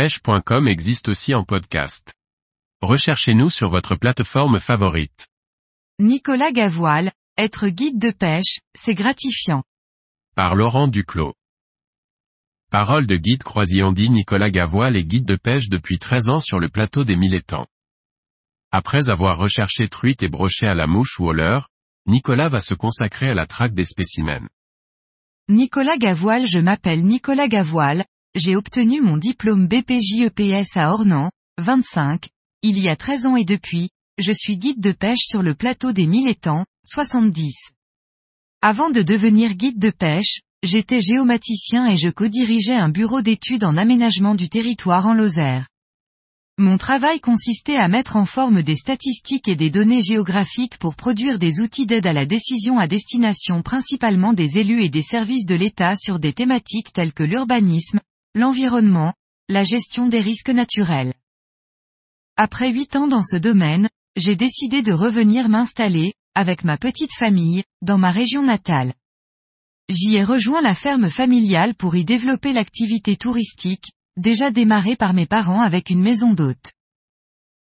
pêche.com existe aussi en podcast. Recherchez-nous sur votre plateforme favorite. Nicolas Gavoile, être guide de pêche, c'est gratifiant. Par Laurent Duclos. Parole de guide croisillon dit Nicolas Gavoile est guide de pêche depuis 13 ans sur le plateau des mille étangs. Après avoir recherché truites et brochets à la mouche ou au leurre, Nicolas va se consacrer à la traque des spécimens. Nicolas Gavoile Je m'appelle Nicolas Gavoile, j'ai obtenu mon diplôme BPJEPS à Ornans, 25, il y a 13 ans et depuis, je suis guide de pêche sur le plateau des mille étangs, 70. Avant de devenir guide de pêche, j'étais géomaticien et je co-dirigeais un bureau d'études en aménagement du territoire en Lozère. Mon travail consistait à mettre en forme des statistiques et des données géographiques pour produire des outils d'aide à la décision à destination principalement des élus et des services de l'État sur des thématiques telles que l'urbanisme, l'environnement, la gestion des risques naturels. Après huit ans dans ce domaine, j'ai décidé de revenir m'installer, avec ma petite famille, dans ma région natale. J'y ai rejoint la ferme familiale pour y développer l'activité touristique, déjà démarrée par mes parents avec une maison d'hôte.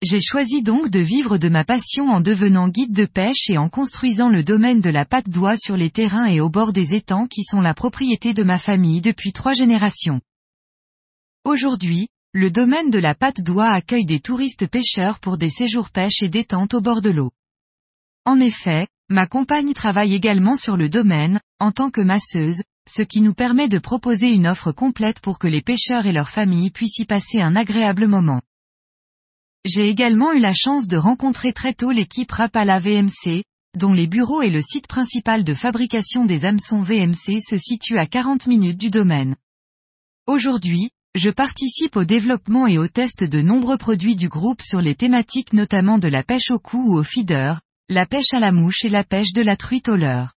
J'ai choisi donc de vivre de ma passion en devenant guide de pêche et en construisant le domaine de la patte d'oie sur les terrains et au bord des étangs qui sont la propriété de ma famille depuis trois générations. Aujourd'hui, le domaine de la patte d'oie accueille des touristes pêcheurs pour des séjours pêche et détente au bord de l'eau. En effet, ma compagne travaille également sur le domaine, en tant que masseuse, ce qui nous permet de proposer une offre complète pour que les pêcheurs et leurs familles puissent y passer un agréable moment. J'ai également eu la chance de rencontrer très tôt l'équipe Rapala VMC, dont les bureaux et le site principal de fabrication des hameçons VMC se situent à 40 minutes du domaine. Aujourd'hui, je participe au développement et au test de nombreux produits du groupe sur les thématiques notamment de la pêche au cou ou au feeder, la pêche à la mouche et la pêche de la truite au leurre.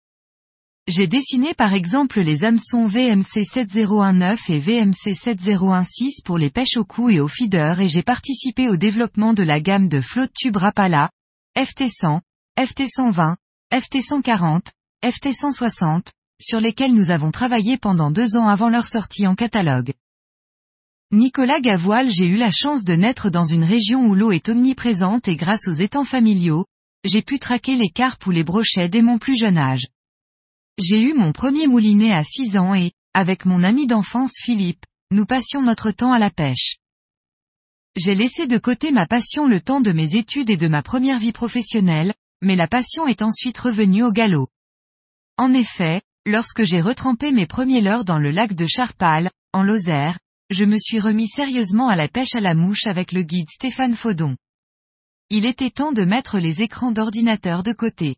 J'ai dessiné par exemple les hameçons VMC 7019 et VMC 7016 pour les pêches au cou et au feeder et j'ai participé au développement de la gamme de flotte tube Rapala, FT100, FT120, FT140, FT160, sur lesquels nous avons travaillé pendant deux ans avant leur sortie en catalogue. Nicolas Gavoile J'ai eu la chance de naître dans une région où l'eau est omniprésente et grâce aux étangs familiaux, j'ai pu traquer les carpes ou les brochets dès mon plus jeune âge. J'ai eu mon premier moulinet à 6 ans et, avec mon ami d'enfance Philippe, nous passions notre temps à la pêche. J'ai laissé de côté ma passion le temps de mes études et de ma première vie professionnelle, mais la passion est ensuite revenue au galop. En effet, lorsque j'ai retrempé mes premiers leurres dans le lac de Charpal, en Lozère, je me suis remis sérieusement à la pêche à la mouche avec le guide Stéphane Faudon. Il était temps de mettre les écrans d'ordinateur de côté.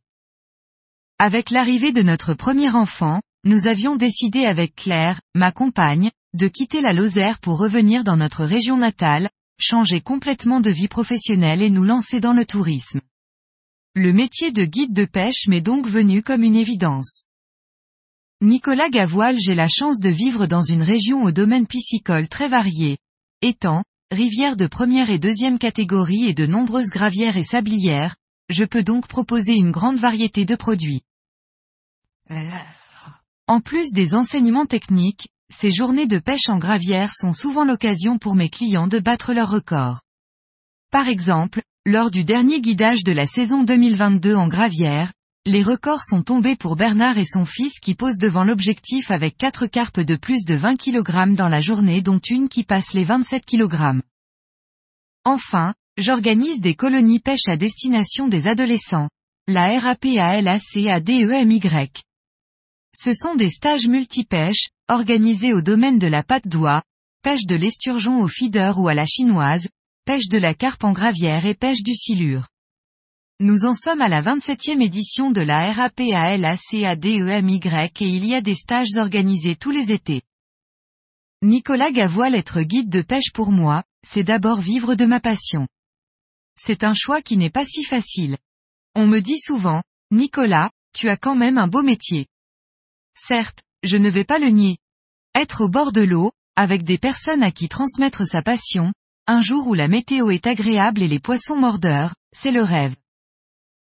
Avec l'arrivée de notre premier enfant, nous avions décidé avec Claire, ma compagne, de quitter la Lozère pour revenir dans notre région natale, changer complètement de vie professionnelle et nous lancer dans le tourisme. Le métier de guide de pêche m'est donc venu comme une évidence. Nicolas Gavoile J'ai la chance de vivre dans une région au domaine piscicole très varié. Étangs, rivières de première et deuxième catégorie et de nombreuses gravières et sablières, je peux donc proposer une grande variété de produits. En plus des enseignements techniques, ces journées de pêche en gravière sont souvent l'occasion pour mes clients de battre leur record. Par exemple, lors du dernier guidage de la saison 2022 en gravière, les records sont tombés pour Bernard et son fils qui posent devant l'objectif avec 4 carpes de plus de 20 kg dans la journée dont une qui passe les 27 kg. Enfin, j'organise des colonies pêche à destination des adolescents. La RAPALACADEMY. Ce sont des stages multipêche, organisés au domaine de la patte d'oie, pêche de l'esturgeon au feeder ou à la chinoise, pêche de la carpe en gravière et pêche du silure. Nous en sommes à la 27e édition de la RAPALACADEMY et il y a des stages organisés tous les étés. Nicolas Gavoile être guide de pêche pour moi, c'est d'abord vivre de ma passion. C'est un choix qui n'est pas si facile. On me dit souvent, Nicolas, tu as quand même un beau métier. Certes, je ne vais pas le nier. Être au bord de l'eau, avec des personnes à qui transmettre sa passion, un jour où la météo est agréable et les poissons mordeurs, c'est le rêve.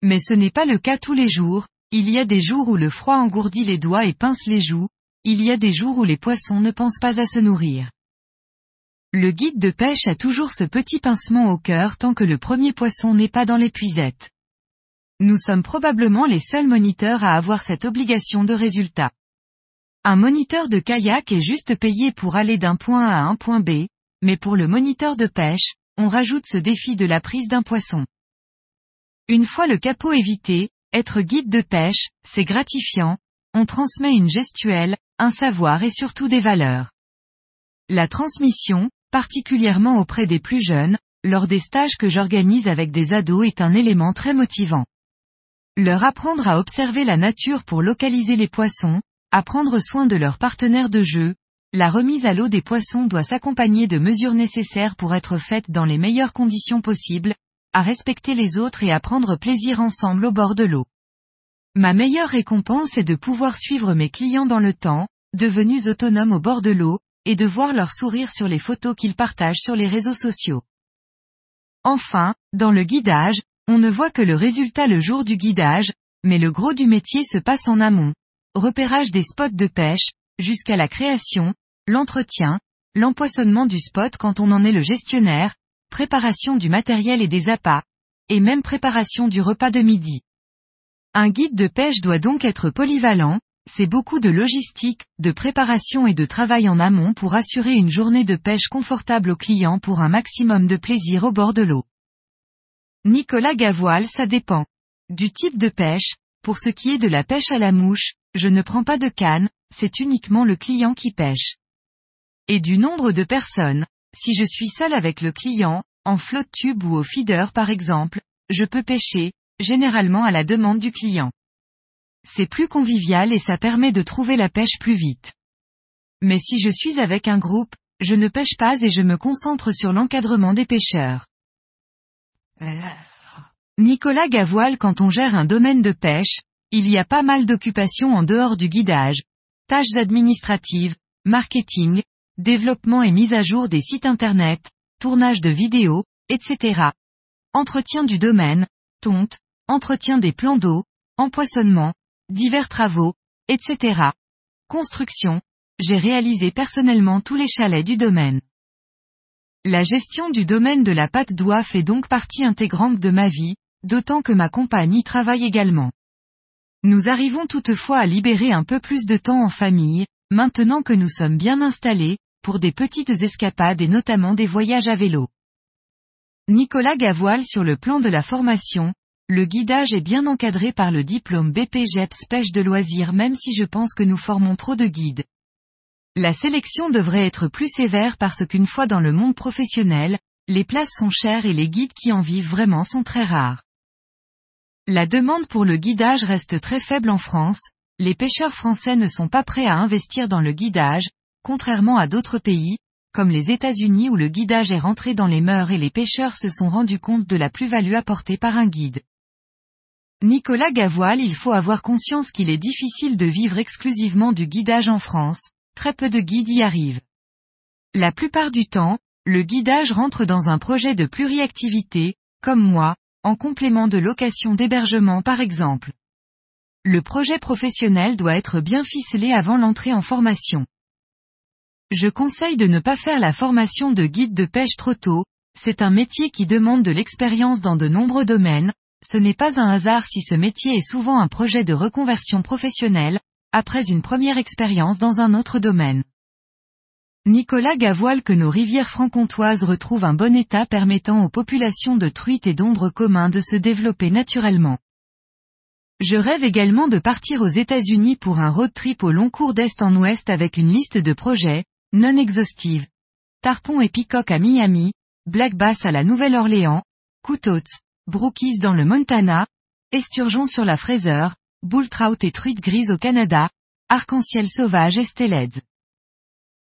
Mais ce n'est pas le cas tous les jours, il y a des jours où le froid engourdit les doigts et pince les joues, il y a des jours où les poissons ne pensent pas à se nourrir. le guide de pêche a toujours ce petit pincement au cœur tant que le premier poisson n'est pas dans l'épuisette. Nous sommes probablement les seuls moniteurs à avoir cette obligation de résultat. Un moniteur de kayak est juste payé pour aller d'un point A à un point B, mais pour le moniteur de pêche, on rajoute ce défi de la prise d'un poisson. Une fois le capot évité, être guide de pêche, c'est gratifiant, on transmet une gestuelle, un savoir et surtout des valeurs. La transmission, particulièrement auprès des plus jeunes, lors des stages que j'organise avec des ados est un élément très motivant. Leur apprendre à observer la nature pour localiser les poissons, à prendre soin de leurs partenaires de jeu, la remise à l'eau des poissons doit s'accompagner de mesures nécessaires pour être faites dans les meilleures conditions possibles, à respecter les autres et à prendre plaisir ensemble au bord de l'eau. Ma meilleure récompense est de pouvoir suivre mes clients dans le temps, devenus autonomes au bord de l'eau, et de voir leur sourire sur les photos qu'ils partagent sur les réseaux sociaux. Enfin, dans le guidage, on ne voit que le résultat le jour du guidage, mais le gros du métier se passe en amont. Repérage des spots de pêche, jusqu'à la création, l'entretien, l'empoisonnement du spot quand on en est le gestionnaire, préparation du matériel et des appâts, et même préparation du repas de midi. Un guide de pêche doit donc être polyvalent, c'est beaucoup de logistique, de préparation et de travail en amont pour assurer une journée de pêche confortable aux clients pour un maximum de plaisir au bord de l'eau. Nicolas Gavoil ça dépend. Du type de pêche, pour ce qui est de la pêche à la mouche, je ne prends pas de canne, c'est uniquement le client qui pêche. Et du nombre de personnes, si je suis seul avec le client, en flotte tube ou au feeder par exemple, je peux pêcher, généralement à la demande du client. C'est plus convivial et ça permet de trouver la pêche plus vite. Mais si je suis avec un groupe, je ne pêche pas et je me concentre sur l'encadrement des pêcheurs. Nicolas Gavoil quand on gère un domaine de pêche, il y a pas mal d'occupations en dehors du guidage, tâches administratives, marketing, développement et mise à jour des sites internet, tournage de vidéos, etc. Entretien du domaine, tonte, entretien des plans d'eau, empoisonnement, divers travaux, etc. Construction, j'ai réalisé personnellement tous les chalets du domaine. La gestion du domaine de la pâte d'oie fait donc partie intégrante de ma vie, d'autant que ma compagne y travaille également. Nous arrivons toutefois à libérer un peu plus de temps en famille, maintenant que nous sommes bien installés, pour des petites escapades et notamment des voyages à vélo. Nicolas Gavoil sur le plan de la formation, le guidage est bien encadré par le diplôme BPGEPS pêche de loisirs même si je pense que nous formons trop de guides. La sélection devrait être plus sévère parce qu'une fois dans le monde professionnel, les places sont chères et les guides qui en vivent vraiment sont très rares. La demande pour le guidage reste très faible en France, les pêcheurs français ne sont pas prêts à investir dans le guidage, contrairement à d'autres pays, comme les États-Unis où le guidage est rentré dans les mœurs et les pêcheurs se sont rendus compte de la plus-value apportée par un guide. Nicolas Gavoil il faut avoir conscience qu'il est difficile de vivre exclusivement du guidage en France, très peu de guides y arrivent. La plupart du temps, le guidage rentre dans un projet de pluriactivité, comme moi, en complément de location d'hébergement par exemple. Le projet professionnel doit être bien ficelé avant l'entrée en formation. Je conseille de ne pas faire la formation de guide de pêche trop tôt, c'est un métier qui demande de l'expérience dans de nombreux domaines, ce n'est pas un hasard si ce métier est souvent un projet de reconversion professionnelle, après une première expérience dans un autre domaine. Nicolas Gavoil que nos rivières franc-comtoises retrouvent un bon état permettant aux populations de truites et d'ombres communs de se développer naturellement. Je rêve également de partir aux États-Unis pour un road trip au long cours d'est en ouest avec une liste de projets, non exhaustive. Tarpon et Peacock à Miami, Black Bass à la Nouvelle-Orléans, Coutotts, Brookies dans le Montana, Esturgeon sur la Fraser, Bull Trout et truite grise au Canada, Arc-en-ciel sauvage et Stelleds.